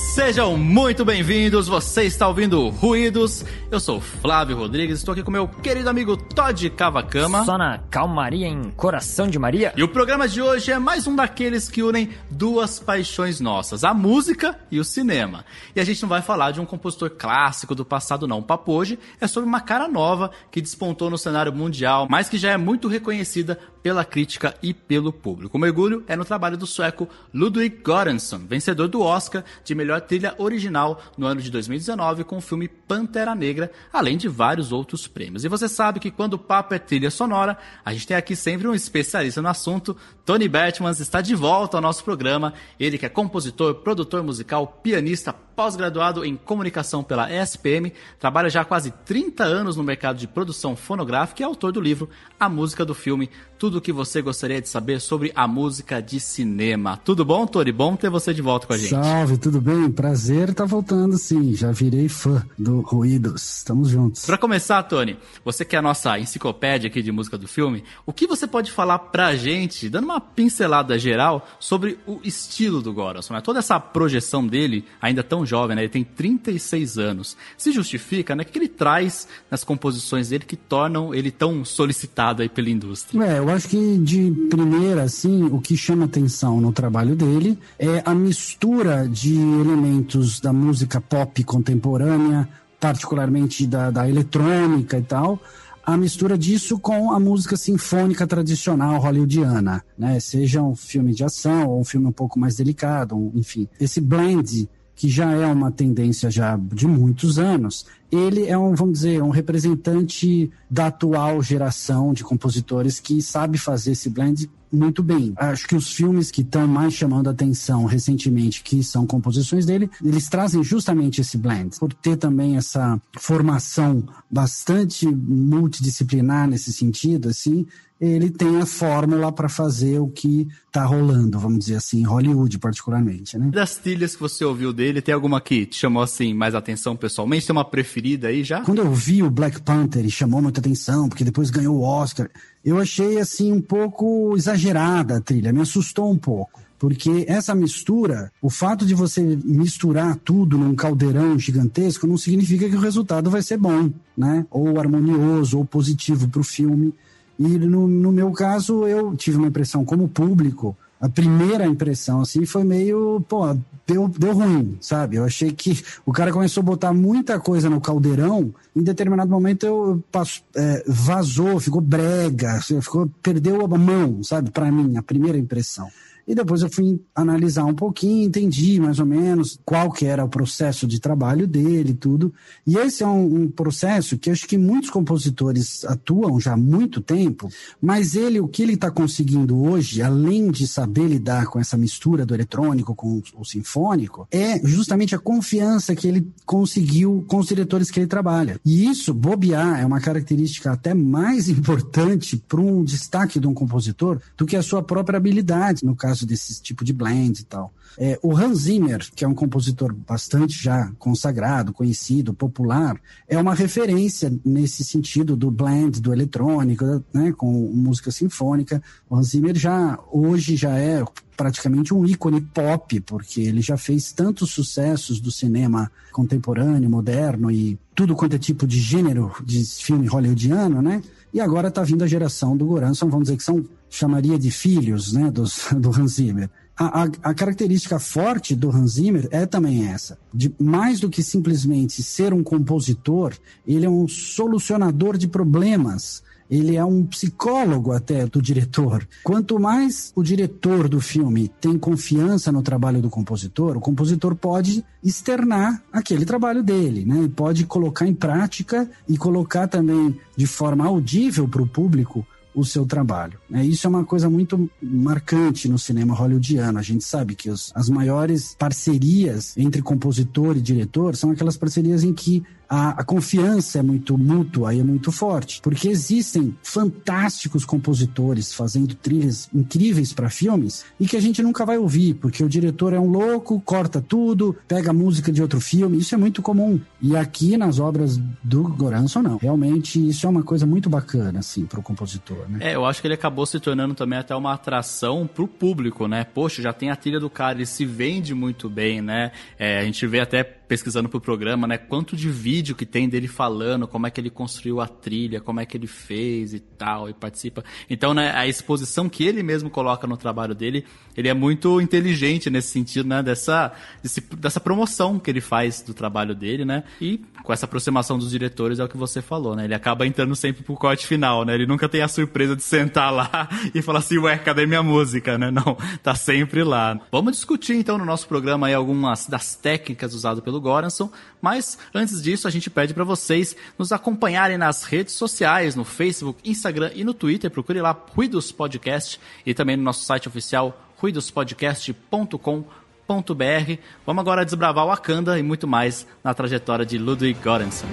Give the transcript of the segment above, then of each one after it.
us. Sejam muito bem-vindos, você está ouvindo Ruídos. Eu sou Flávio Rodrigues, estou aqui com meu querido amigo Todd Cavacama. Só na calmaria em Coração de Maria. E o programa de hoje é mais um daqueles que unem duas paixões nossas, a música e o cinema. E a gente não vai falar de um compositor clássico do passado não, o papo hoje é sobre uma cara nova que despontou no cenário mundial, mas que já é muito reconhecida pela crítica e pelo público. O mergulho é no trabalho do sueco Ludwig Göransson, vencedor do Oscar de melhor trilha original no ano de 2019 com o filme Pantera Negra, além de vários outros prêmios. E você sabe que quando o papo é trilha sonora, a gente tem aqui sempre um especialista no assunto. Tony Batmans está de volta ao nosso programa. Ele que é compositor, produtor musical, pianista, pós-graduado em comunicação pela ESPM, trabalha já há quase 30 anos no mercado de produção fonográfica e é autor do livro A Música do Filme, tudo o que você gostaria de saber sobre a música de cinema. Tudo bom, Tony? Bom ter você de volta com a gente. Salve, tudo bem? Prazer estar tá voltando, sim. Já virei fã do Ruídos. Estamos juntos. Para começar, Tony, você que é a nossa enciclopédia aqui de música do filme, o que você pode falar pra gente, dando uma pincelada geral, sobre o estilo do Goranson, né? Toda essa projeção dele, ainda tão jovem, né? Ele tem 36 anos. Se justifica, né? O que ele traz nas composições dele que tornam ele tão solicitado aí pela indústria? É, eu acho que de primeira, assim, o que chama atenção no trabalho dele é a mistura de elementos da música pop contemporânea, particularmente da, da eletrônica e tal, a mistura disso com a música sinfônica tradicional hollywoodiana, né? Seja um filme de ação ou um filme um pouco mais delicado, enfim. Esse blend que já é uma tendência já de muitos anos, ele é um, vamos dizer, um representante da atual geração de compositores que sabe fazer esse blend muito bem. Acho que os filmes que estão mais chamando atenção recentemente, que são composições dele, eles trazem justamente esse blend. Por ter também essa formação bastante multidisciplinar nesse sentido, assim, ele tem a fórmula para fazer o que tá rolando, vamos dizer assim, em Hollywood particularmente, né? Das trilhas que você ouviu dele, tem alguma que te chamou assim mais atenção pessoalmente? Tem uma preferida aí já? Quando eu vi o Black Panther e chamou muita atenção, porque depois ganhou o Oscar, eu achei assim um pouco exagerada a trilha, me assustou um pouco. Porque essa mistura, o fato de você misturar tudo num caldeirão gigantesco não significa que o resultado vai ser bom, né? Ou harmonioso, ou positivo para o filme. E no, no meu caso, eu tive uma impressão como público, a primeira impressão, assim, foi meio, pô, deu, deu ruim, sabe? Eu achei que o cara começou a botar muita coisa no caldeirão, em determinado momento eu passo, é, vazou, ficou brega, ficou, perdeu a mão, sabe? Para mim, a primeira impressão. E depois eu fui analisar um pouquinho, entendi mais ou menos qual que era o processo de trabalho dele tudo. E esse é um, um, processo que acho que muitos compositores atuam já há muito tempo, mas ele, o que ele está conseguindo hoje, além de saber lidar com essa mistura do eletrônico com o sinfônico, é justamente a confiança que ele conseguiu com os diretores que ele trabalha. E isso, bobear, é uma característica até mais importante para um destaque de um compositor do que a sua própria habilidade, no caso caso desse tipo de blend e tal. É, o Hans Zimmer, que é um compositor bastante já consagrado, conhecido, popular, é uma referência nesse sentido do blend, do eletrônico, né, com música sinfônica. O Hans Zimmer já, hoje já é praticamente um ícone pop, porque ele já fez tantos sucessos do cinema contemporâneo, moderno e tudo quanto é tipo de gênero de filme hollywoodiano, né? E agora está vindo a geração do Goranson, vamos dizer que são chamaria de filhos né, dos, do Hans Zimmer. A, a, a, característica forte do Hans Zimmer é também essa. De, mais do que simplesmente ser um compositor, ele é um solucionador de problemas. Ele é um psicólogo até do diretor. Quanto mais o diretor do filme tem confiança no trabalho do compositor, o compositor pode externar aquele trabalho dele, né? E pode colocar em prática e colocar também de forma audível para o público o seu trabalho. É, isso é uma coisa muito marcante no cinema hollywoodiano. A gente sabe que os, as maiores parcerias entre compositor e diretor são aquelas parcerias em que a, a confiança é muito mútua e é muito forte, porque existem fantásticos compositores fazendo trilhas incríveis para filmes e que a gente nunca vai ouvir, porque o diretor é um louco, corta tudo, pega música de outro filme, isso é muito comum. E aqui nas obras do Goranson, não. Realmente, isso é uma coisa muito bacana, assim, para o compositor, né? É, eu acho que ele acabou se tornando também até uma atração pro público, né? Poxa, já tem a trilha do cara, ele se vende muito bem, né? É, a gente vê até pesquisando pro programa, né? Quanto de vídeo que tem dele falando, como é que ele construiu a trilha, como é que ele fez e tal, e participa. Então, né, a exposição que ele mesmo coloca no trabalho dele, ele é muito inteligente nesse sentido, né? Dessa, desse, dessa promoção que ele faz do trabalho dele, né? E com essa aproximação dos diretores é o que você falou, né? Ele acaba entrando sempre pro corte final, né? Ele nunca tem a surpresa de sentar lá e falar assim, ué, cadê minha música, né? Não, tá sempre lá. Vamos discutir então no nosso programa aí algumas das técnicas usadas pelo Goranson, mas antes disso a gente pede para vocês nos acompanharem nas redes sociais, no Facebook, Instagram e no Twitter. Procure lá Ruidos Podcast e também no nosso site oficial ruidospodcast.com.br. Vamos agora desbravar o Wakanda e muito mais na trajetória de Ludwig Göransson.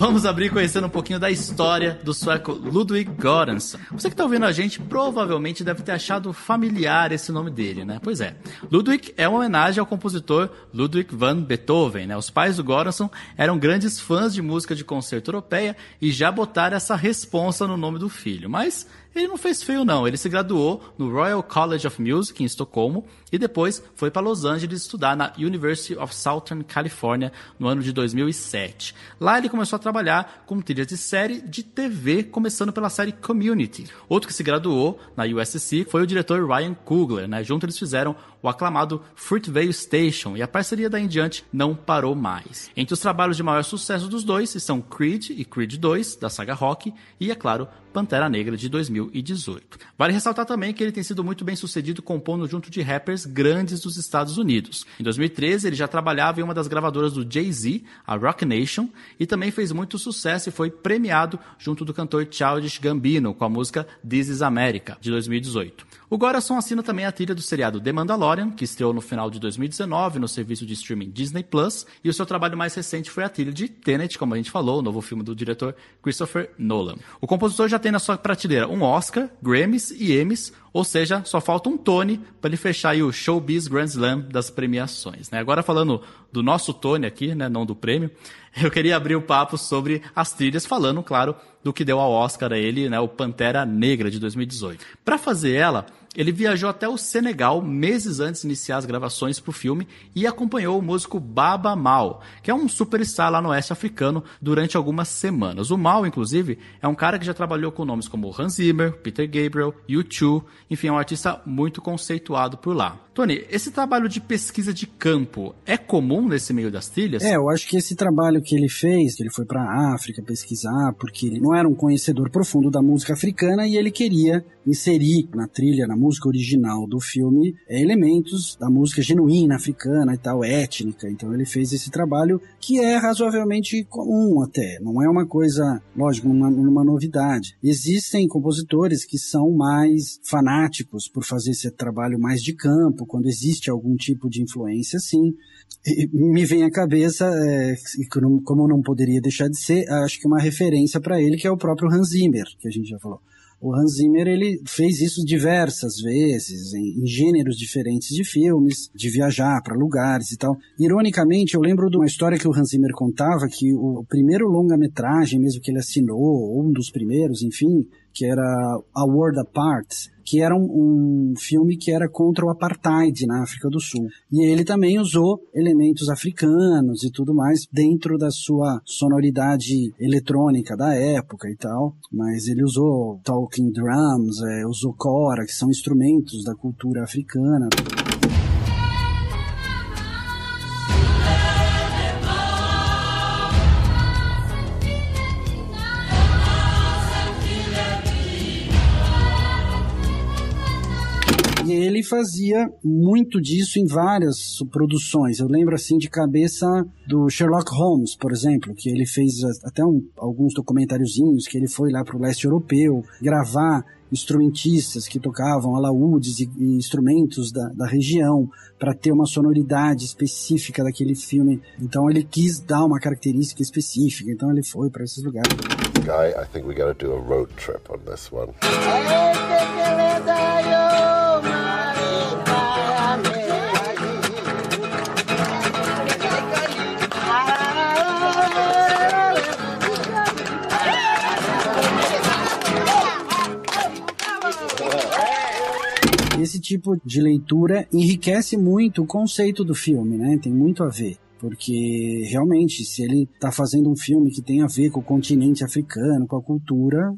Vamos abrir conhecendo um pouquinho da história do sueco Ludwig Göransson. Você que está ouvindo a gente provavelmente deve ter achado familiar esse nome dele, né? Pois é. Ludwig é uma homenagem ao compositor Ludwig van Beethoven, né? Os pais do Göransson eram grandes fãs de música de concerto europeia e já botaram essa responsa no nome do filho. Mas ele não fez feio não, ele se graduou no Royal College of Music em Estocolmo e depois foi para Los Angeles estudar na University of Southern California no ano de 2007. Lá ele começou a trabalhar com trilhas de série de TV, começando pela série Community. Outro que se graduou na USC foi o diretor Ryan Coogler, né? Junto eles fizeram o aclamado Fruitvale Station e a parceria daí em diante não parou mais. Entre os trabalhos de maior sucesso dos dois estão Creed e Creed 2 da saga Rock e, é claro, Pantera Negra de 2018. Vale ressaltar também que ele tem sido muito bem sucedido compondo junto de rappers grandes dos Estados Unidos. Em 2013, ele já trabalhava em uma das gravadoras do Jay-Z, a Rock Nation, e também fez muito sucesso e foi premiado junto do cantor Childish Gambino com a música This Is America, de 2018. O Gorason assina também a trilha do seriado The Mandalorian, que estreou no final de 2019 no serviço de streaming Disney Plus, e o seu trabalho mais recente foi a trilha de Tenet, como a gente falou, o novo filme do diretor Christopher Nolan. O compositor já tem na sua prateleira um Oscar, Grammys e Emmys, ou seja, só falta um Tony para ele fechar o Showbiz Grand Slam das premiações. Né? Agora falando do nosso Tony aqui, né, não do prêmio, eu queria abrir o papo sobre as trilhas, falando, claro, do que deu ao Oscar a ele, né, o Pantera Negra de 2018. Para fazer ela, ele viajou até o Senegal meses antes de iniciar as gravações para o filme e acompanhou o músico Baba Mal, que é um superstar lá no oeste africano, durante algumas semanas. O Mal, inclusive, é um cara que já trabalhou com nomes como Hans Zimmer, Peter Gabriel, U2, enfim, é um artista muito conceituado por lá. Tony, esse trabalho de pesquisa de campo é comum nesse meio das trilhas? É, eu acho que esse trabalho que ele fez, que ele foi para a África pesquisar, porque ele não era um conhecedor profundo da música africana e ele queria inserir na trilha, na música original do filme, é, elementos da música genuína africana e tal, étnica. Então ele fez esse trabalho que é razoavelmente comum até, não é uma coisa, lógico, uma, uma novidade. Existem compositores que são mais fanáticos por fazer esse trabalho mais de campo, quando existe algum tipo de influência, sim. E me vem à cabeça, é, como não poderia deixar de ser, acho que uma referência para ele que é o próprio Hans Zimmer, que a gente já falou. O Hans Zimmer ele fez isso diversas vezes em, em gêneros diferentes de filmes, de viajar para lugares e tal. Ironicamente, eu lembro de uma história que o Hans Zimmer contava que o primeiro longa-metragem mesmo que ele assinou, ou um dos primeiros, enfim, que era A World Apart, que era um, um, filme que era contra o apartheid na África do Sul. E ele também usou elementos africanos e tudo mais dentro da sua sonoridade eletrônica da época e tal. Mas ele usou talking drums, é, usou kora, que são instrumentos da cultura africana. E ele fazia muito disso em várias produções. Eu lembro assim de cabeça do Sherlock Holmes, por exemplo, que ele fez até um, alguns documentáriozinhos que ele foi lá para o leste europeu gravar instrumentistas que tocavam alaúdes e, e instrumentos da, da região para ter uma sonoridade específica daquele filme. Então ele quis dar uma característica específica. Então ele foi para esses lugares. Guy, I think we got to do a road trip on this one. Tipo de leitura enriquece muito o conceito do filme, né? Tem muito a ver porque realmente se ele está fazendo um filme que tem a ver com o continente africano, com a cultura,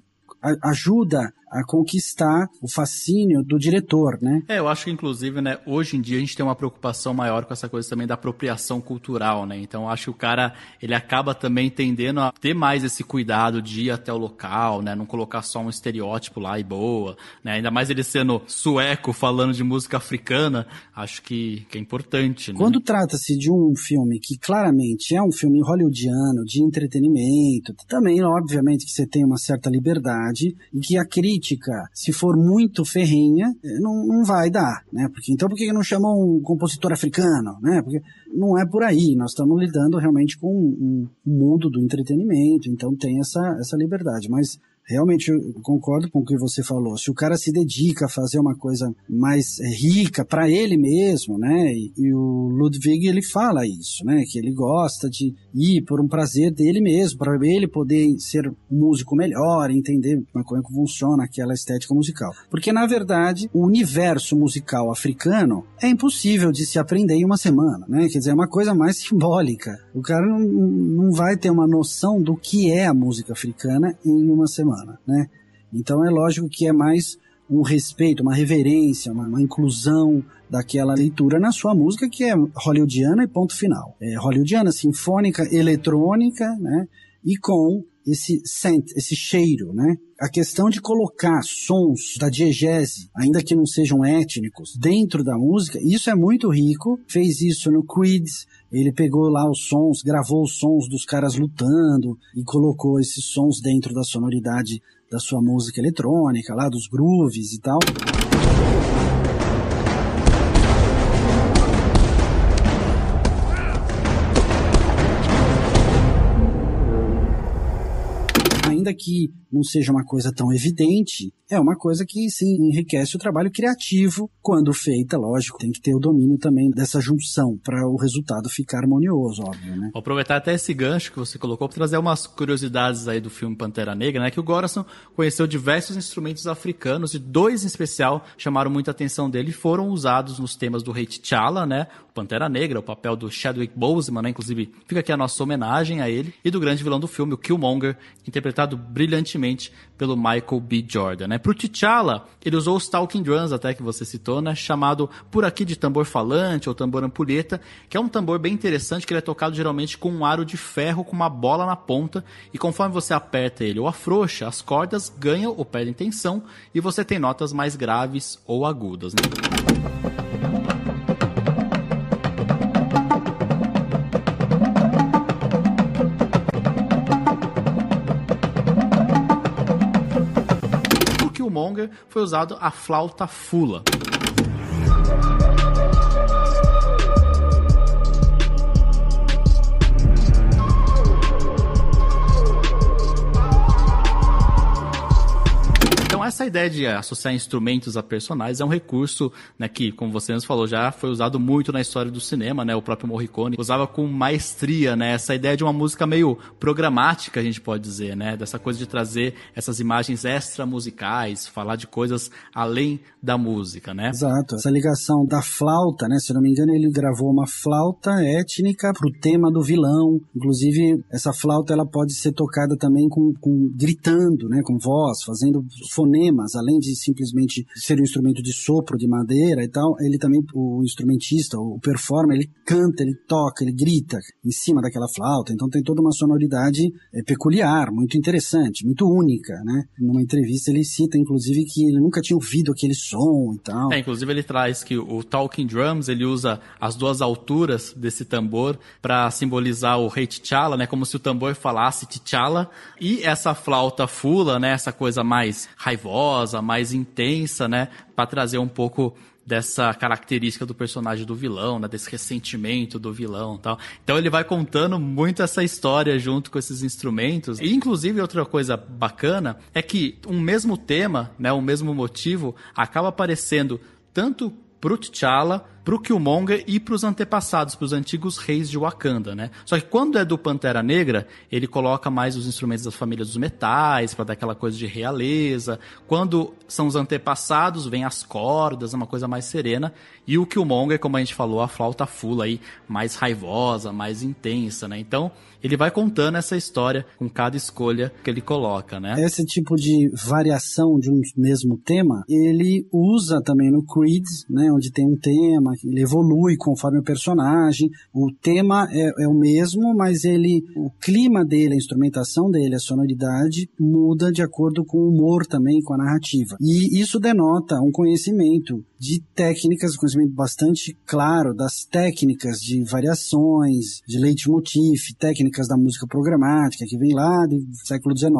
ajuda a conquistar o fascínio do diretor, né? É, eu acho que inclusive, né, hoje em dia a gente tem uma preocupação maior com essa coisa também da apropriação cultural, né? Então acho que o cara, ele acaba também tendendo a ter mais esse cuidado de ir até o local, né? Não colocar só um estereótipo lá e boa, né? Ainda mais ele sendo sueco falando de música africana, acho que, que é importante, né? Quando trata-se de um filme que claramente é um filme hollywoodiano, de entretenimento, também, obviamente, que você tem uma certa liberdade e que a crítica crítica, se for muito ferrenha, não, não vai dar, né? Porque, então por que não chamam um compositor africano, né? Porque não é por aí, nós estamos lidando realmente com um, um mundo do entretenimento, então tem essa, essa liberdade, mas realmente eu concordo com o que você falou. Se o cara se dedica a fazer uma coisa mais rica para ele mesmo, né? E, e, o Ludwig ele fala isso, né? Que ele gosta de ir por um prazer dele mesmo, para ele poder ser um músico melhor, entender como é que funciona aquela estética musical. Porque na verdade o universo musical africano é impossível de se aprender em uma semana, né? Quer dizer, é uma coisa mais simbólica. O cara não, não vai ter uma noção do que é a música africana em uma semana humana, né? Então é lógico que é mais um respeito, uma reverência, uma, uma, inclusão daquela leitura na sua música que é hollywoodiana e ponto final. É hollywoodiana, sinfônica, eletrônica, né? E com esse scent, esse cheiro, né? A questão de colocar sons da diegese, ainda que não sejam étnicos, dentro da música, isso é muito rico. Fez isso no Creed, ele pegou lá os sons, gravou os sons dos caras lutando e colocou esses sons dentro da sonoridade da sua música eletrônica, lá dos grooves e tal. Ainda que não seja uma coisa tão evidente, é uma coisa que sim enriquece o trabalho criativo, quando feita, lógico, tem que ter o domínio também dessa junção para o resultado ficar harmonioso, óbvio, né? Vou aproveitar até esse gancho que você colocou para trazer umas curiosidades aí do filme Pantera Negra, né? Que o Goranson conheceu diversos instrumentos africanos e dois em especial chamaram muita atenção dele e foram usados nos temas do Rei T'Challa, né? O Pantera Negra, o papel do Chadwick Boseman, né? Inclusive, fica aqui a nossa homenagem a ele e do grande vilão do filme, o Killmonger, interpretado brilhantemente pelo Michael B. Jordan, né? Pro T'Challa, ele usou os talking drums, até que você citou, né? Chamado por aqui de tambor falante ou tambor ampulheta, que é um tambor bem interessante que ele é tocado geralmente com um aro de ferro com uma bola na ponta e conforme você aperta ele ou afrouxa, as cordas ganham ou perdem tensão e você tem notas mais graves ou agudas, né? Killmonger foi usado a flauta fula. Ideia de associar instrumentos a personagens é um recurso né, que, como você nos falou, já foi usado muito na história do cinema, né? O próprio Morricone usava com maestria, né? Essa ideia de uma música meio programática, a gente pode dizer, né? Dessa coisa de trazer essas imagens extra musicais, falar de coisas além da música, né? Exato. Essa ligação da flauta, né? Se não me engano, ele gravou uma flauta étnica pro tema do vilão. Inclusive, essa flauta ela pode ser tocada também com, com gritando, né? Com voz, fazendo fonemas além de simplesmente ser um instrumento de sopro de madeira e tal, ele também, o instrumentista, o performer, ele canta, ele toca, ele grita em cima daquela flauta, então tem toda uma sonoridade é, peculiar, muito interessante, muito única, né? Numa entrevista ele cita, inclusive, que ele nunca tinha ouvido aquele som e tal. É, inclusive ele traz que o Talking Drums, ele usa as duas alturas desse tambor para simbolizar o rei T'Challa, né? Como se o tambor falasse T'Challa. E essa flauta fula, né? Essa coisa mais raivosa, mais intensa, né? Para trazer um pouco dessa característica do personagem do vilão, né, desse ressentimento do vilão, tal. Então ele vai contando muito essa história junto com esses instrumentos. E inclusive outra coisa bacana é que um mesmo tema, né, um mesmo motivo acaba aparecendo tanto pro T'Challa pro Killmonger e pros antepassados, pros antigos reis de Wakanda, né? Só que quando é do Pantera Negra, ele coloca mais os instrumentos da família dos metais, para dar aquela coisa de realeza. Quando são os antepassados, vem as cordas, uma coisa mais serena. E o Killmonger, como a gente falou, a flauta fula aí, mais raivosa, mais intensa, né? Então, ele vai contando essa história com cada escolha que ele coloca, né? Esse tipo de variação de um mesmo tema, ele usa também no Creed, né? Onde tem um tema, ele evolui conforme o personagem, o tema é, é, o mesmo, mas ele, o clima dele, a instrumentação dele, a sonoridade muda de acordo com o humor também, com a narrativa. E isso denota um conhecimento de técnicas, um conhecimento bastante claro das técnicas de variações, de leitmotiv, técnicas da música programática, que vem lá do século XIX,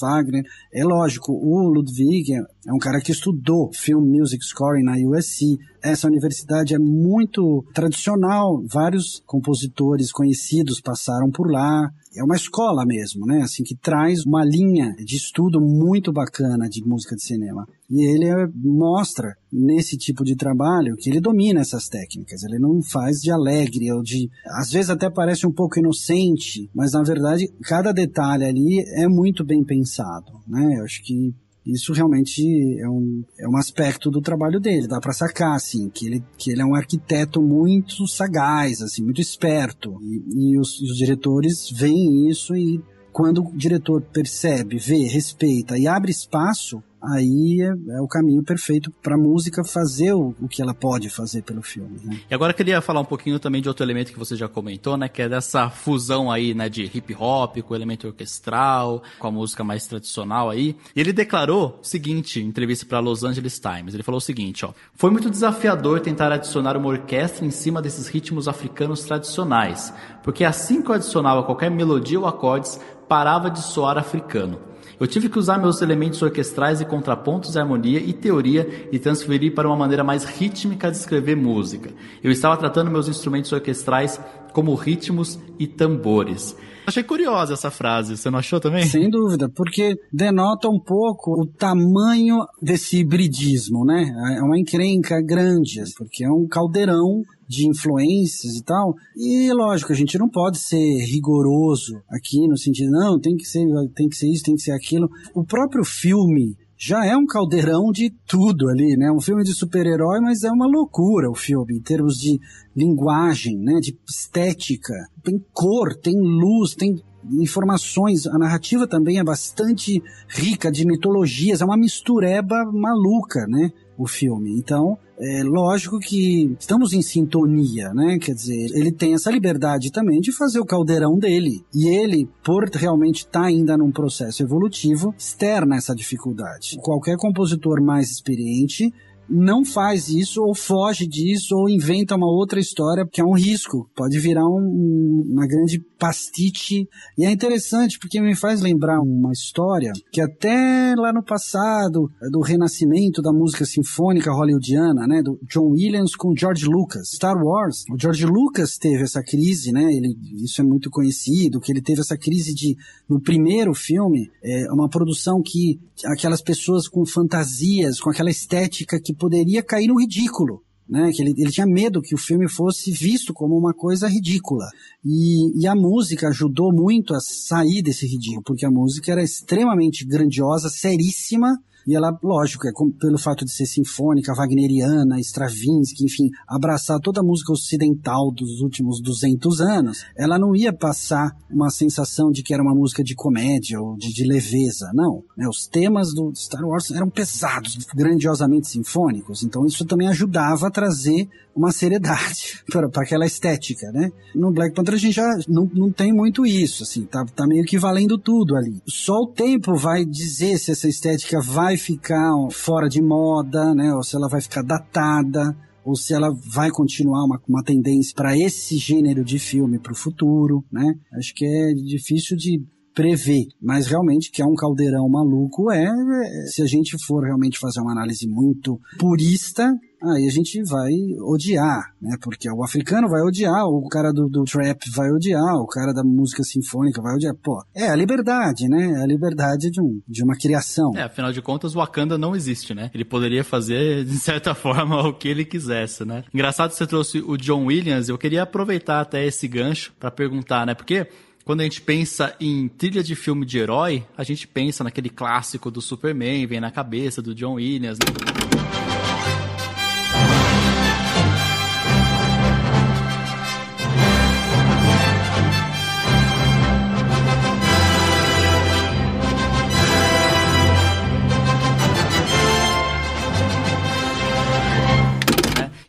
Wagner. É lógico, o Ludwig é um cara que estudou Film Music Scoring na USC. Essa universidade é muito tradicional, vários compositores conhecidos passaram por lá. É uma escola mesmo, né? Assim, que traz uma linha de estudo muito bacana de música de cinema. E ele é, mostra nesse tipo de trabalho que ele domina essas técnicas. Ele não faz de alegre ou de. Às vezes até parece um pouco inocente, mas na verdade cada detalhe ali é muito bem pensado, né? Eu acho que isso realmente é um, é um aspecto do trabalho dele, dá para sacar, assim, que ele, que ele é um arquiteto muito sagaz, assim, muito esperto. E, e os, os diretores veem isso e quando o diretor percebe, vê, respeita e abre espaço, aí é, é o caminho perfeito para a música fazer o, o, que ela pode fazer pelo filme. Né? E agora eu queria falar um pouquinho também de outro elemento que você já comentou, né, que é dessa fusão aí, né, de hip hop com o elemento orquestral, com a música mais tradicional aí. E ele declarou o seguinte, em entrevista para Los Angeles Times, ele falou o seguinte, ó: "Foi muito desafiador tentar adicionar uma orquestra em cima desses ritmos africanos tradicionais, porque assim que eu adicionava qualquer melodia ou acordes, parava de soar africano. Eu tive que usar meus elementos orquestrais e contrapontos, harmonia e teoria e transferir para uma maneira mais rítmica de escrever música. Eu estava tratando meus instrumentos orquestrais como ritmos e tambores. Achei curiosa essa frase, você não achou também? Sem dúvida, porque denota um pouco o tamanho desse hibridismo, né? É uma encrenca grande, porque é um caldeirão de influências e tal. E lógico, a gente não pode ser rigoroso aqui no sentido, não, tem que ser, tem que ser isso, tem que ser aquilo. O próprio filme já é um caldeirão de tudo ali, né? Um filme de super-herói, mas é uma loucura o filme, em termos de linguagem, né? De estética. Tem cor, tem luz, tem informações. A narrativa também é bastante rica de mitologias, é uma mistureba maluca, né? O filme. Então, é lógico que estamos em sintonia, né? Quer dizer, ele tem essa liberdade também de fazer o caldeirão dele. E ele, por realmente estar tá ainda num processo evolutivo, externa essa dificuldade. Qualquer compositor mais experiente não faz isso, ou foge disso, ou inventa uma outra história, que é um risco. Pode virar um, uma grande pastiche. E é interessante porque me faz lembrar uma história que até lá no passado, do renascimento da música sinfônica hollywoodiana, né, do John Williams com George Lucas. Star Wars, o George Lucas teve essa crise, né, ele, isso é muito conhecido, que ele teve essa crise de, no primeiro filme, é, uma produção que aquelas pessoas com fantasias, com aquela estética que poderia cair no ridículo né? Que ele, ele tinha medo que o filme fosse visto como uma coisa ridícula. E, e a música ajudou muito a sair desse ridículo, porque a música era extremamente grandiosa, seríssima, E ela, lógico, é pelo fato de ser sinfônica, wagneriana, Stravinsky, enfim, abraçar toda a música ocidental dos últimos 200 anos, ela não ia passar uma sensação de que era uma música de comédia ou de, de leveza, não. Né? Os temas do Star Wars eram pesados, grandiosamente sinfônicos, então isso também ajudava a trazer uma seriedade para aquela estética, né? No Black Panther a gente já não, não tem muito isso, assim, tá, tá meio que valendo tudo ali. Só o tempo vai dizer se essa estética vai ficar fora de moda, né? Ou se ela vai ficar datada ou se ela vai continuar uma, uma tendência para esse gênero de filme para o futuro, né? Acho que é difícil de prever, mas realmente que é um caldeirão maluco é, é se a gente for realmente fazer uma análise muito purista, aí a gente vai odiar, né? Porque o africano vai odiar, o cara do, do trap vai odiar, o cara da música sinfônica vai odiar. Pô, é a liberdade, né? É a liberdade de, um, de uma criação. É, afinal de contas, o Wakanda não existe, né? Ele poderia fazer, de certa forma, o que ele quisesse, né? Engraçado que você trouxe o John Williams, eu queria aproveitar até esse gancho para perguntar, né? Porque quando a gente pensa em trilha de filme de herói, a gente pensa naquele clássico do Superman, vem na cabeça do John Williams, né?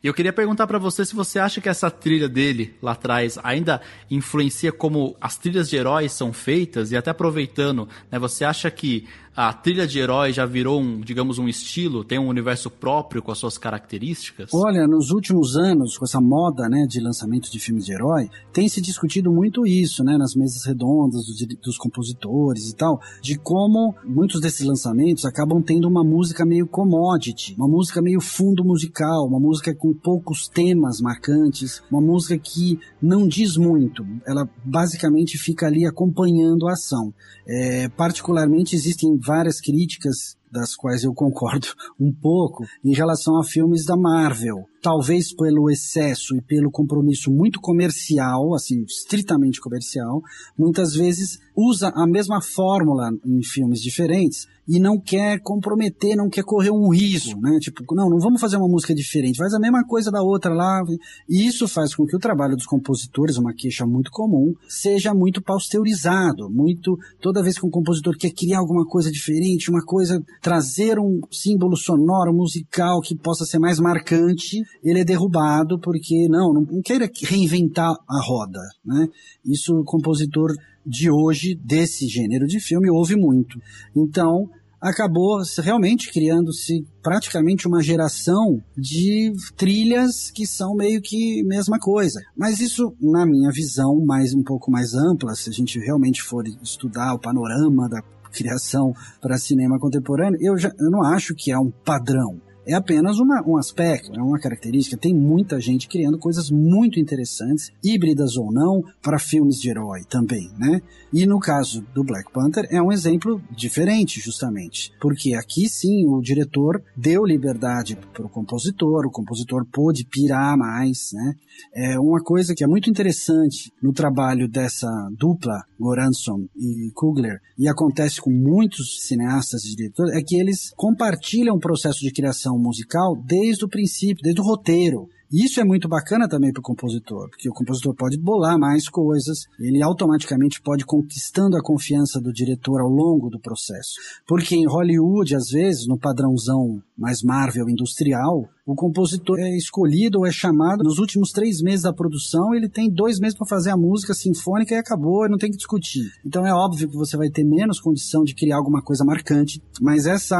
E eu queria perguntar para você se você acha que essa trilha dele lá atrás ainda influencia como as trilhas de heróis são feitas? E até aproveitando, né, você acha que a trilha de herói já virou um, digamos, um estilo, tem um universo próprio com as suas características? Olha, nos últimos anos, com essa moda, né, de lançamento de filmes de herói, tem se discutido muito isso, né, nas mesas redondas dos, dos compositores e tal, de como muitos desses lançamentos acabam tendo uma música meio commodity, uma música meio fundo musical, uma música com poucos temas marcantes, uma música que não diz muito, ela basicamente fica ali acompanhando a ação. É, particularmente existem várias críticas das quais eu concordo um pouco, em relação a filmes da Marvel. Talvez pelo excesso e pelo compromisso muito comercial, assim, estritamente comercial, muitas vezes usa a mesma fórmula em filmes diferentes e não quer comprometer, não quer correr um risco, né? Tipo, não, não vamos fazer uma música diferente, faz a mesma coisa da outra lá. E isso faz com que o trabalho dos compositores, uma queixa muito comum, seja muito pasteurizado, muito toda vez que um compositor quer criar alguma coisa diferente, uma coisa trazer um símbolo sonoro, musical que possa ser mais marcante, ele é derrubado porque não, não queira reinventar a roda, né? Isso o compositor de hoje desse gênero de filme ouve muito. Então, acabou realmente criando-se praticamente uma geração de trilhas que são meio que mesma coisa. Mas isso, na minha visão, mais um pouco mais ampla, se a gente realmente for estudar o panorama da criação para cinema contemporâneo, eu, já, eu não acho que é um padrão é apenas uma, um aspecto, é uma característica. Tem muita gente criando coisas muito interessantes, híbridas ou não, para filmes de herói também, né? E no caso do Black Panther é um exemplo diferente, justamente, porque aqui sim o diretor deu liberdade para o compositor, o compositor pôde pirar mais, né? É uma coisa que é muito interessante no trabalho dessa dupla, Goranson e Kugler, e acontece com muitos cineastas e diretores, é que eles compartilham o processo de criação musical desde o princípio, desde o roteiro. Isso é muito bacana também para o compositor, porque o compositor pode bolar mais coisas, ele automaticamente pode conquistando a confiança do diretor ao longo do processo. Porque em Hollywood, às vezes, no padrãozão mais Marvel industrial, o compositor é escolhido ou é chamado nos últimos três meses da produção, ele tem dois meses para fazer a música sinfônica e acabou, não tem que discutir. Então é óbvio que você vai ter menos condição de criar alguma coisa marcante, mas essa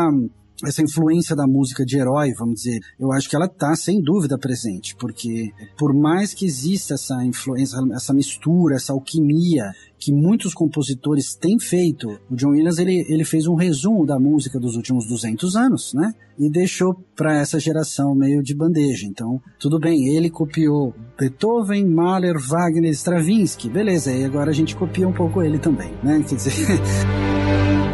essa influência da música de herói, vamos dizer, eu acho que ela está sem dúvida presente, porque por mais que exista essa influência, essa mistura, essa alquimia que muitos compositores têm feito, o John Williams ele, ele fez um resumo da música dos últimos 200 anos, né? E deixou para essa geração meio de bandeja. Então, tudo bem, ele copiou Beethoven, Mahler, Wagner, Stravinsky, beleza, e agora a gente copia um pouco ele também, né? Quer dizer.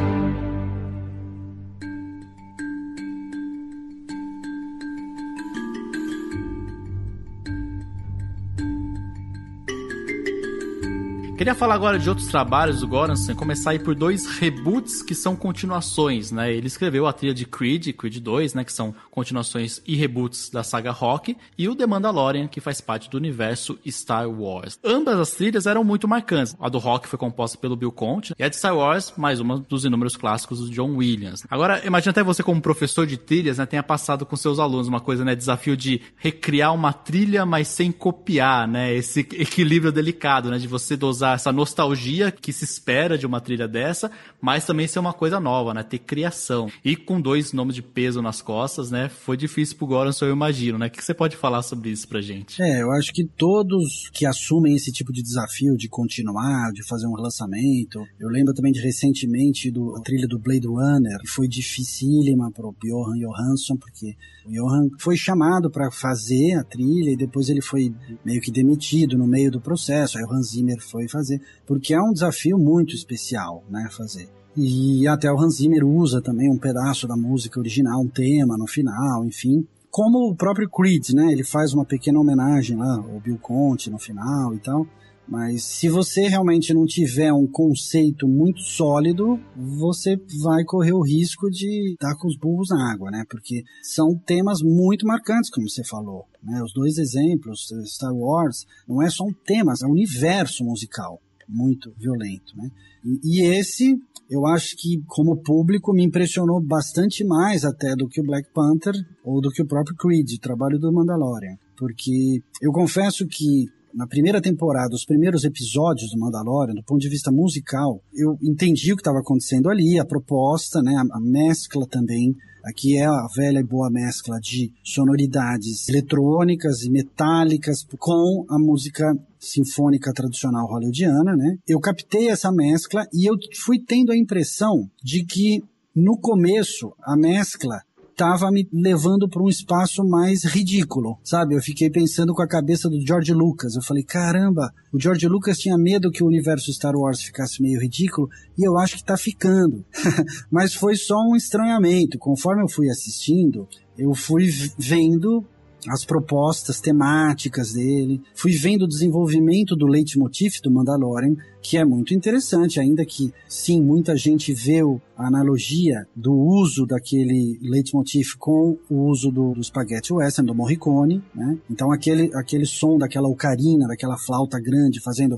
Queria falar agora de outros trabalhos do Goranson, começar aí por dois reboots que são continuações, né? Ele escreveu a trilha de Creed, Creed 2, né, que são continuações e reboots da saga Rock, e o The Mandalorian, que faz parte do universo Star Wars. Ambas as trilhas eram muito marcantes. A do Rock foi composta pelo Bill Conte, e a de Star Wars, mais uma dos inúmeros clássicos do John Williams. Agora, imagina até você como professor de trilhas, né, tenha passado com seus alunos uma coisa, né, desafio de recriar uma trilha, mas sem copiar, né, esse equilíbrio delicado, né, de você dosar essa nostalgia que se espera de uma trilha dessa, mas também ser uma coisa nova, né? Ter criação. E com dois nomes de peso nas costas, né? Foi difícil pro Goranson, eu imagino, né? O que você pode falar sobre isso pra gente? É, eu acho que todos que assumem esse tipo de desafio de continuar, de fazer um relançamento. Eu lembro também de recentemente do a trilha do Blade Runner, que foi dificílima pro Johan Johansson, porque o Johan foi chamado para fazer a trilha e depois ele foi meio que demitido no meio do processo. Aí o Hans Zimmer foi fazer, porque é um desafio muito especial, né, fazer. E até o Hans Zimmer usa também um pedaço da música original, um tema no final, enfim. Como o próprio Creed, né? Ele faz uma pequena homenagem lá ao Bill Conte no final e tal. Mas se você realmente não tiver um conceito muito sólido, você vai correr o risco de estar com os burros na água, né? Porque são temas muito marcantes, como você falou. Né? Os dois exemplos, Star Wars, não é só um tema, é um universo musical muito violento, né? E, e esse, eu acho que como público me impressionou bastante mais até do que o Black Panther ou do que o próprio Creed, trabalho do Mandalorian. Porque eu confesso que na primeira temporada, os primeiros episódios do Mandalorian, do ponto de vista musical, eu entendi o que estava acontecendo ali, a proposta, né, a, a mescla também. Aqui é a velha e boa mescla de sonoridades eletrônicas e metálicas com a música sinfônica tradicional hollywoodiana, né? Eu captei essa mescla e eu fui tendo a impressão de que no começo a mescla estava me levando para um espaço mais ridículo, sabe? Eu fiquei pensando com a cabeça do George Lucas. Eu falei, caramba, o George Lucas tinha medo que o universo Star Wars ficasse meio ridículo e eu acho que está ficando. Mas foi só um estranhamento. Conforme eu fui assistindo, eu fui vendo as propostas temáticas dele, fui vendo o desenvolvimento do leitmotiv do Mandalorian, que é muito interessante, ainda que sim, muita gente vê a analogia do uso daquele leitmotiv com o uso do, do Spaghetti Western, do Morricone, né? Então aquele, aquele som daquela ocarina, daquela flauta grande fazendo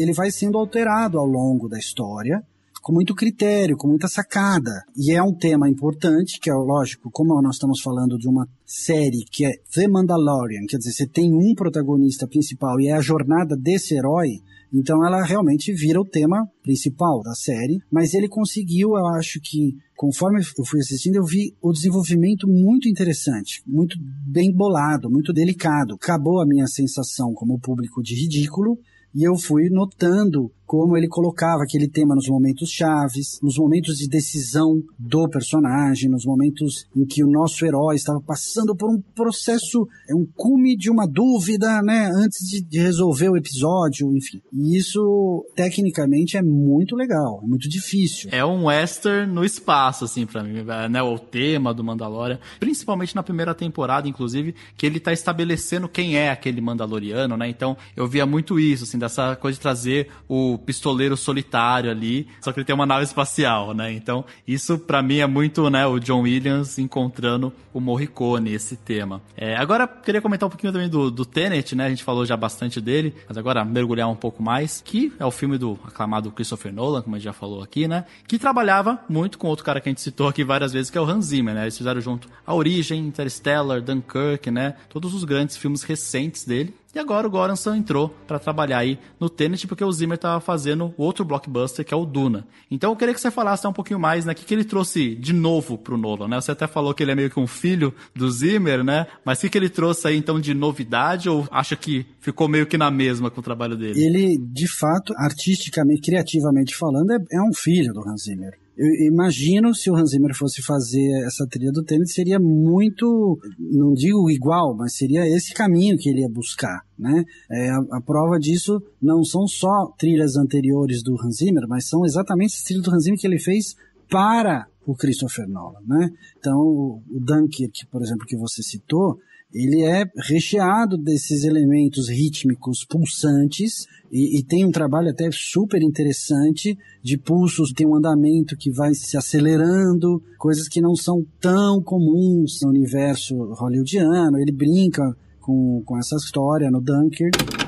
ele vai sendo alterado ao longo da história, com muito critério, com muita sacada. E é um tema importante, que é lógico, como nós estamos falando de uma série que é The Mandalorian, quer dizer, você tem um protagonista principal e é a jornada desse herói, então ela realmente vira o tema principal da série, mas ele conseguiu, eu acho que conforme eu fui assistindo, eu vi o desenvolvimento muito interessante, muito bem bolado, muito delicado. Acabou a minha sensação como público de ridículo e eu fui notando como ele colocava aquele tema nos momentos chaves, nos momentos de decisão do personagem, nos momentos em que o nosso herói estava passando por um processo, é um cume de uma dúvida, né, antes de, resolver o episódio, enfim. E isso tecnicamente é muito legal, é muito difícil. É um western no espaço assim para mim, né, o tema do Mandalorian, principalmente na primeira temporada, inclusive, que ele tá estabelecendo quem é aquele Mandaloriano, né? Então, eu via muito isso assim, dessa coisa de trazer o pistoleiro solitário ali, só que ele tem uma nave espacial, né? Então, isso para mim é muito, né, o John Williams encontrando o Morricone, esse tema. É, agora, queria comentar um pouquinho também do, do Tenet, né? A gente falou já bastante dele, mas agora mergulhar um pouco mais, que é o filme do aclamado Christopher Nolan, como a gente já falou aqui, né? Que trabalhava muito com outro cara que a gente citou aqui várias vezes, que é o Hans Zimmer, né? Eles fizeram junto A Origem, Interstellar, Dunkirk, né? Todos os grandes filmes recentes dele. E agora o Goranson entrou para trabalhar aí no Tenet, porque o Zimmer estava fazendo outro blockbuster, que é o Duna. Então eu queria que você falasse um pouquinho mais, né, o que, que ele trouxe de novo pro Nolan, né? Você até falou que ele é meio que um filho do Zimmer, né? Mas o que, que ele trouxe aí, então, de novidade, ou acha que ficou meio que na mesma com o trabalho dele? Ele, de fato, artisticamente, criativamente falando, é, é um filho do Hans Zimmer eu imagino se o Hans Zimmer fosse fazer essa trilha do tênis, seria muito, não digo igual, mas seria esse caminho que ele ia buscar, né? É, a, a, prova disso não são só trilhas anteriores do Hans Zimmer, mas são exatamente as trilhas do Hans Zimmer que ele fez para o Christopher Nolan, né? Então, o Dunkirk, por exemplo, que você citou, ele é recheado desses elementos rítmicos pulsantes e, e, tem um trabalho até super interessante de pulsos, tem um andamento que vai se acelerando, coisas que não são tão comuns no universo hollywoodiano. Ele brinca com, com essa história no Dunkirk.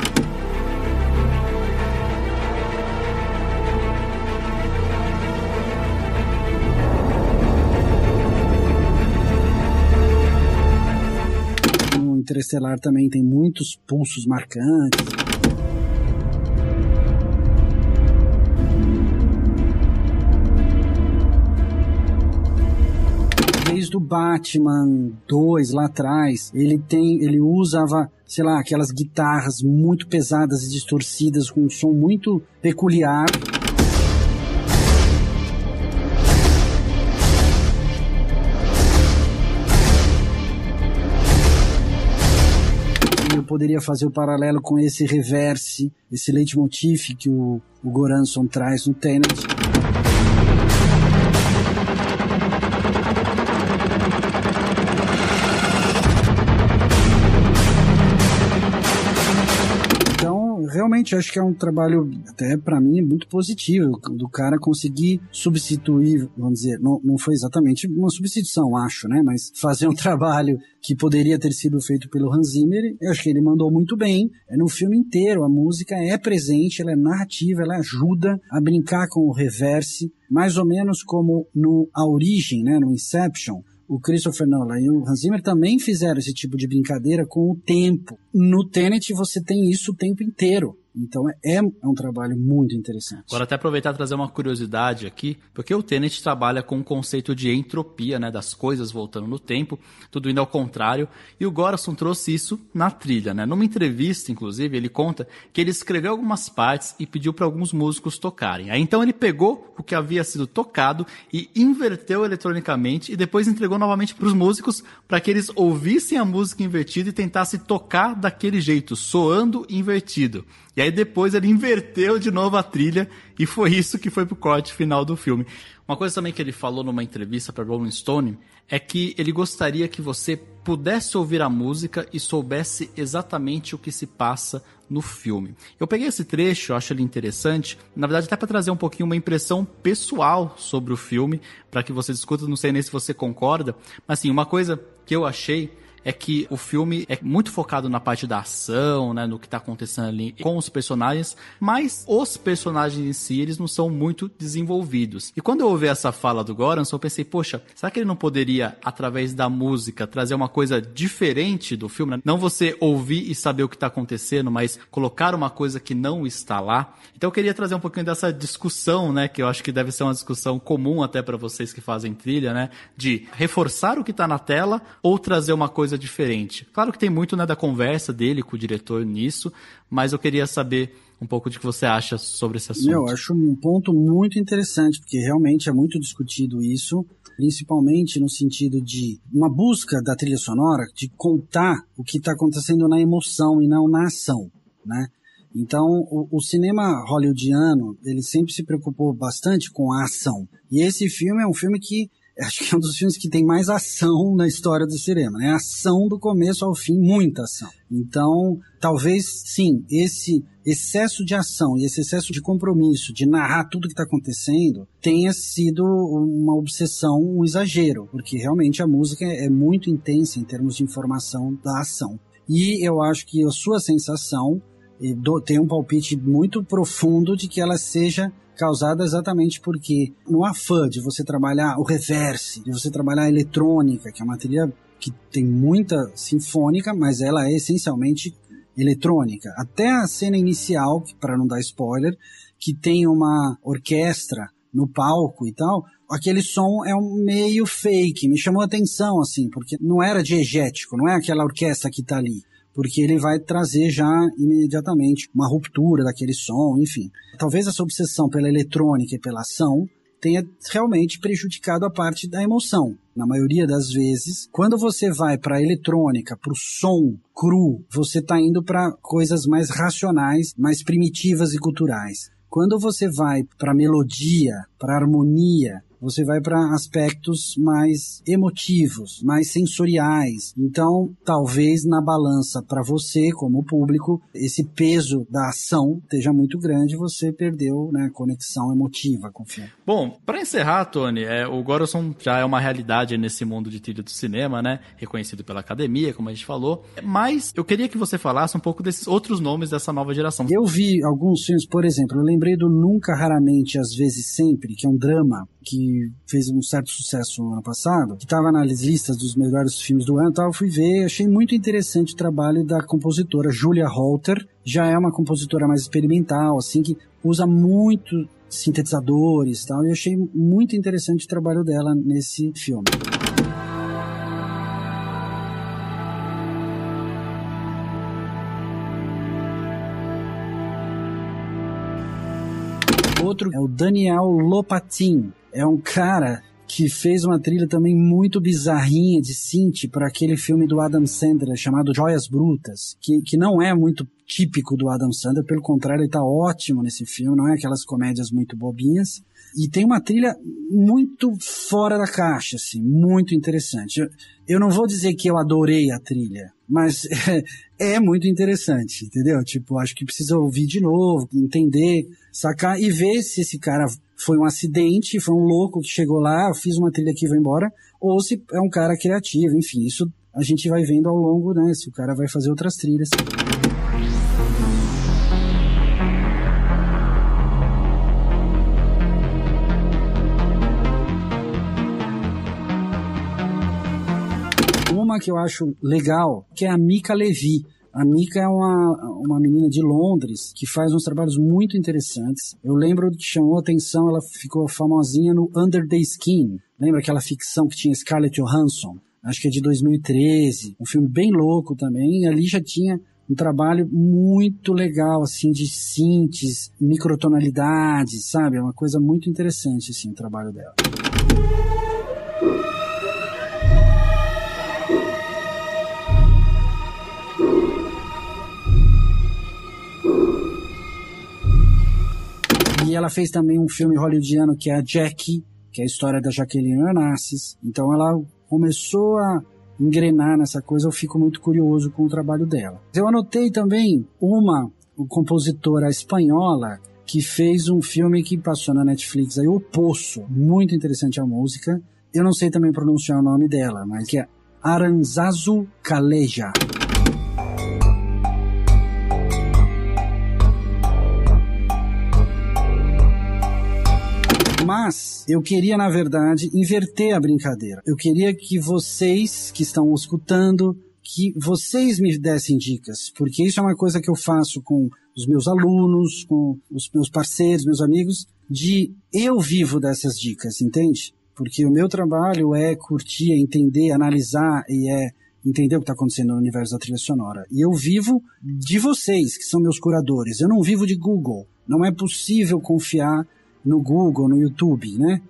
Interestelar também tem muitos pulsos marcantes. Desde o Batman 2 lá atrás, ele tem, ele usava, sei lá, aquelas guitarras muito pesadas e distorcidas com um som muito peculiar. Poderia fazer o paralelo com esse reverse, esse leitmotiv que o, o Goranson traz no Tenet. Realmente acho que é um trabalho, até para mim, muito positivo, do cara conseguir substituir, vamos dizer, não, não foi exatamente uma substituição, acho, né? Mas fazer um trabalho que poderia ter sido feito pelo Hans Zimmer, eu acho que ele mandou muito bem. É no filme inteiro, a música é presente, ela é narrativa, ela ajuda a brincar com o reverse, mais ou menos como no A Origem, né, no Inception, o Christopher Nolan e o Hans Zimmer também fizeram esse tipo de brincadeira com o tempo. No Tenet você tem isso o tempo inteiro. Então é, é, um trabalho muito interessante. Agora até aproveitar e trazer uma curiosidade aqui, porque o Tenet trabalha com o conceito de entropia, né, das coisas voltando no tempo, tudo indo ao contrário, e o Gorasson trouxe isso na trilha, né? Numa entrevista, inclusive, ele conta que ele escreveu algumas partes e pediu para alguns músicos tocarem. Aí então ele pegou o que havia sido tocado e inverteu eletronicamente e depois entregou novamente para os músicos para que eles ouvissem a música invertida e tentassem tocar daquele jeito, soando invertido. E aí depois ele inverteu de novo a trilha e foi isso que foi pro corte final do filme. Uma coisa também que ele falou numa entrevista para Rolling Stone é que ele gostaria que você pudesse ouvir a música e soubesse exatamente o que se passa no filme. Eu peguei esse trecho, acho ele interessante, na verdade até para trazer um pouquinho uma impressão pessoal sobre o filme, para que você discuta, não sei nem se você concorda, mas assim, uma coisa que eu achei é que o filme é muito focado na parte da ação, né, no que tá acontecendo ali com os personagens, mas os personagens em si, eles não são muito desenvolvidos. E quando eu ouvi essa fala do Goranson, eu pensei, poxa, será que ele não poderia, através da música, trazer uma coisa diferente do filme? Não você ouvir e saber o que tá acontecendo, mas colocar uma coisa que não está lá. Então eu queria trazer um pouquinho dessa discussão, né, que eu acho que deve ser uma discussão comum até para vocês que fazem trilha, né, de reforçar o que tá na tela ou trazer uma coisa coisa diferente. Claro que tem muito né, da conversa dele com o diretor nisso, mas eu queria saber um pouco de que você acha sobre esse assunto. Eu acho um ponto muito interessante, porque realmente é muito discutido isso, principalmente no sentido de uma busca da trilha sonora de contar o que está acontecendo na emoção e não na ação, né? Então, o, o, cinema hollywoodiano, ele sempre se preocupou bastante com a ação. E esse filme é um filme que acho que é um dos filmes que tem mais ação na história do cinema, né? Ação do começo ao fim, muita ação. Então, talvez, sim, esse excesso de ação e esse excesso de compromisso de narrar tudo que está acontecendo tenha sido uma obsessão, um exagero, porque realmente a música é muito intensa em termos de informação da ação. E eu acho que a sua sensação tem um palpite muito profundo de que ela seja causada exatamente porque no afã de você trabalhar o reverse, de você trabalhar a eletrônica, que é uma trilha que tem muita sinfônica, mas ela é essencialmente eletrônica. Até a cena inicial, para não dar spoiler, que tem uma orquestra no palco e tal, aquele som é um meio fake, me chamou a atenção assim, porque não era diegético, não é aquela orquestra que está ali porque ele vai trazer já imediatamente uma ruptura daquele som, enfim. Talvez essa obsessão pela eletrônica e pela ação tenha realmente prejudicado a parte da emoção. Na maioria das vezes, quando você vai para a eletrônica, para o som cru, você está indo para coisas mais racionais, mais primitivas e culturais. Quando você vai para melodia, para harmonia, você vai para aspectos mais emotivos, mais sensoriais. Então, talvez na balança para você, como público, esse peso da ação esteja muito grande, você perdeu né, conexão emotiva com o filme. Bom, para encerrar, Tony, é, o Gorosson já é uma realidade nesse mundo de trilha do cinema, né? Reconhecido pela academia, como a gente falou. Mas eu queria que você falasse um pouco desses outros nomes dessa nova geração. Eu vi alguns filmes, por exemplo, eu lembrei do Nunca, Raramente, Às vezes Sempre, que é um drama que fez um certo sucesso no ano passado, que estava nas listas dos melhores filmes do ano e tal, fui ver, achei muito interessante o trabalho da compositora Julia Holter, já é uma compositora mais experimental, assim, que usa muito sintetizadores e tal, e achei muito interessante o trabalho dela nesse filme. Outro é o Daniel Lopatin. É um cara que fez uma trilha também muito bizarrinha de synth para aquele filme do Adam Sandler chamado Joias Brutas, que, que não é muito típico do Adam Sandler, pelo contrário, ele está ótimo nesse filme, não é aquelas comédias muito bobinhas. E tem uma trilha muito fora da caixa, assim, muito interessante. Eu, eu não vou dizer que eu adorei a trilha, mas é, muito interessante, entendeu? Tipo, acho que precisa ouvir de novo, entender, sacar e ver se esse cara foi um acidente, foi um louco que chegou lá, fiz uma trilha aqui e vou embora, ou se é um cara criativo, enfim, isso a gente vai vendo ao longo, né, se o cara vai fazer outras trilhas. Uma que eu acho legal, que é a Mika Levi. A Mika é uma, uma menina de Londres que faz uns trabalhos muito interessantes. Eu lembro que chamou atenção, ela ficou famosinha no Under the Skin. Lembra aquela ficção que tinha Scarlett Johansson? Acho que é de 2013. Um filme bem louco também. Ali já tinha um trabalho muito legal, assim, de synths, microtonalidades, sabe? É uma coisa muito interessante, assim, o trabalho dela. E ela fez também um filme hollywoodiano que é a Jackie, que é a história da Jaqueline Onassis. Então ela começou a engrenar nessa coisa, eu fico muito curioso com o trabalho dela. Eu anotei também uma compositora espanhola que fez um filme que passou na Netflix aí, O Poço. Muito interessante a música. Eu não sei também pronunciar o nome dela, mas que é Aranzazu Caleja. Mas eu queria, na verdade, inverter a brincadeira. Eu queria que vocês que estão escutando, que vocês me dessem dicas, porque isso é uma coisa que eu faço com os meus alunos, com os meus parceiros, meus amigos, de eu vivo dessas dicas, entende? Porque o meu trabalho é curtir, é entender, analisar e é entender o que está acontecendo no universo da trilha sonora. E eu vivo de vocês, que são meus curadores. Eu não vivo de Google. Não é possível confiar no Google, no YouTube, né?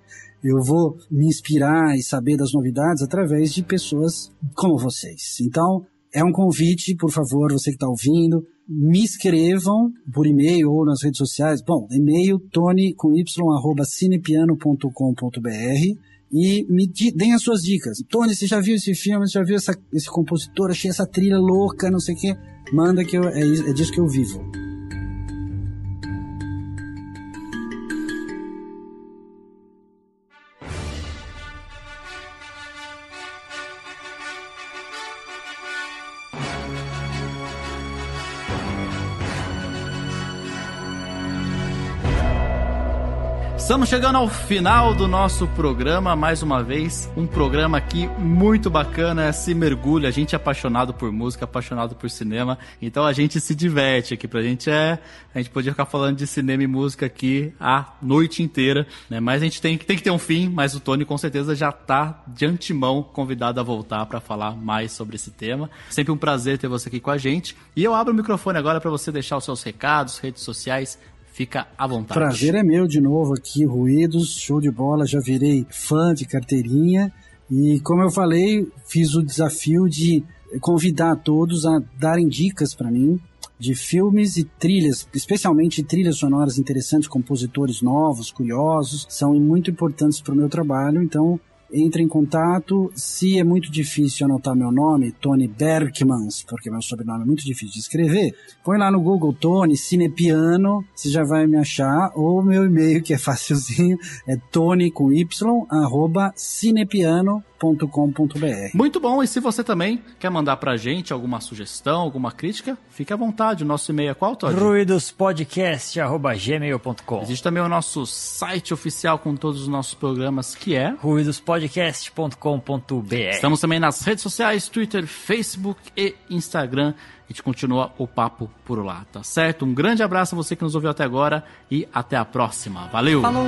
Eu vou me inspirar e saber das novidades através de pessoas como vocês. Então, é um convite, por favor, você que está ouvindo, me escrevam por e-mail ou nas redes sociais. Bom, e-mail tony com y arroba cinepiano.com.br e me deem as suas dicas. Tony, você já viu esse filme? Você já viu essa, esse compositor? Achei essa trilha louca, não sei o quê. Manda que eu, é, é disso que eu vivo. Estamos chegando ao final do nosso programa, mais uma vez. Um programa aqui muito bacana, se mergulha. A gente é apaixonado por música, apaixonado por cinema, então a gente se diverte aqui. Pra gente é. A gente podia ficar falando de cinema e música aqui a noite inteira, né? Mas a gente tem, tem que ter um fim, mas o Tony com certeza já tá de antemão convidado a voltar para falar mais sobre esse tema. Sempre um prazer ter você aqui com a gente. E eu abro o microfone agora para você deixar os seus recados, redes sociais, Fica à vontade. Prazer é meu de novo aqui, Ruídos, show de bola, já virei fã de carteirinha. E como eu falei, fiz o desafio de convidar todos a darem dicas para mim de filmes e trilhas, especialmente trilhas sonoras interessantes, compositores novos, curiosos, são muito importantes para o meu trabalho. Então, entre em contato. Se é muito difícil anotar meu nome, Tony Berkmans, porque meu sobrenome é muito difícil de escrever, põe lá no Google Tony Cinepiano, você já vai me achar, ou meu e-mail, que é facilzinho, é tony com y, arroba cinepiano.com muito bom, e se você também quer mandar pra gente alguma sugestão, alguma crítica, fique à vontade. O nosso e-mail é qual, Todd? ruidospodcast.gmail.com Existe também o nosso site oficial com todos os nossos programas, que é ruidospodcast.com.br Estamos também nas redes sociais, Twitter, Facebook e Instagram. A gente continua o papo por lá, tá certo? Um grande abraço a você que nos ouviu até agora e até a próxima. Valeu! Falou!